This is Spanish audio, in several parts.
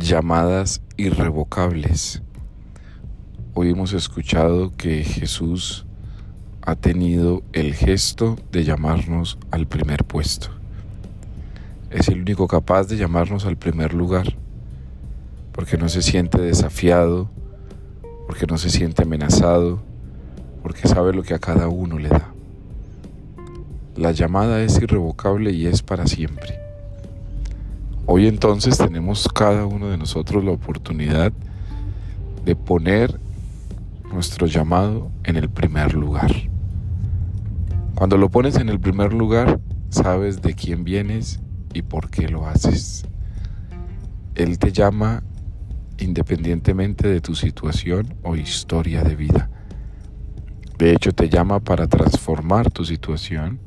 llamadas irrevocables. Hoy hemos escuchado que Jesús ha tenido el gesto de llamarnos al primer puesto. Es el único capaz de llamarnos al primer lugar, porque no se siente desafiado, porque no se siente amenazado, porque sabe lo que a cada uno le da. La llamada es irrevocable y es para siempre. Hoy entonces tenemos cada uno de nosotros la oportunidad de poner nuestro llamado en el primer lugar. Cuando lo pones en el primer lugar, sabes de quién vienes y por qué lo haces. Él te llama independientemente de tu situación o historia de vida. De hecho, te llama para transformar tu situación,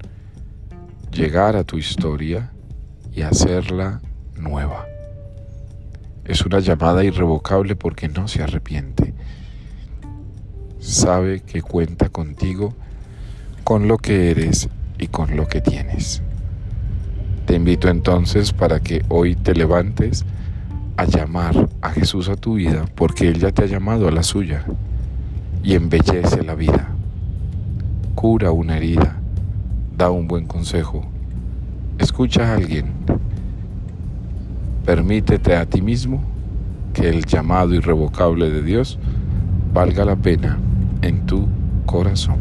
llegar a tu historia y hacerla nueva. Es una llamada irrevocable porque no se arrepiente. Sabe que cuenta contigo, con lo que eres y con lo que tienes. Te invito entonces para que hoy te levantes a llamar a Jesús a tu vida porque Él ya te ha llamado a la suya y embellece la vida. Cura una herida, da un buen consejo, escucha a alguien Permítete a ti mismo que el llamado irrevocable de Dios valga la pena en tu corazón.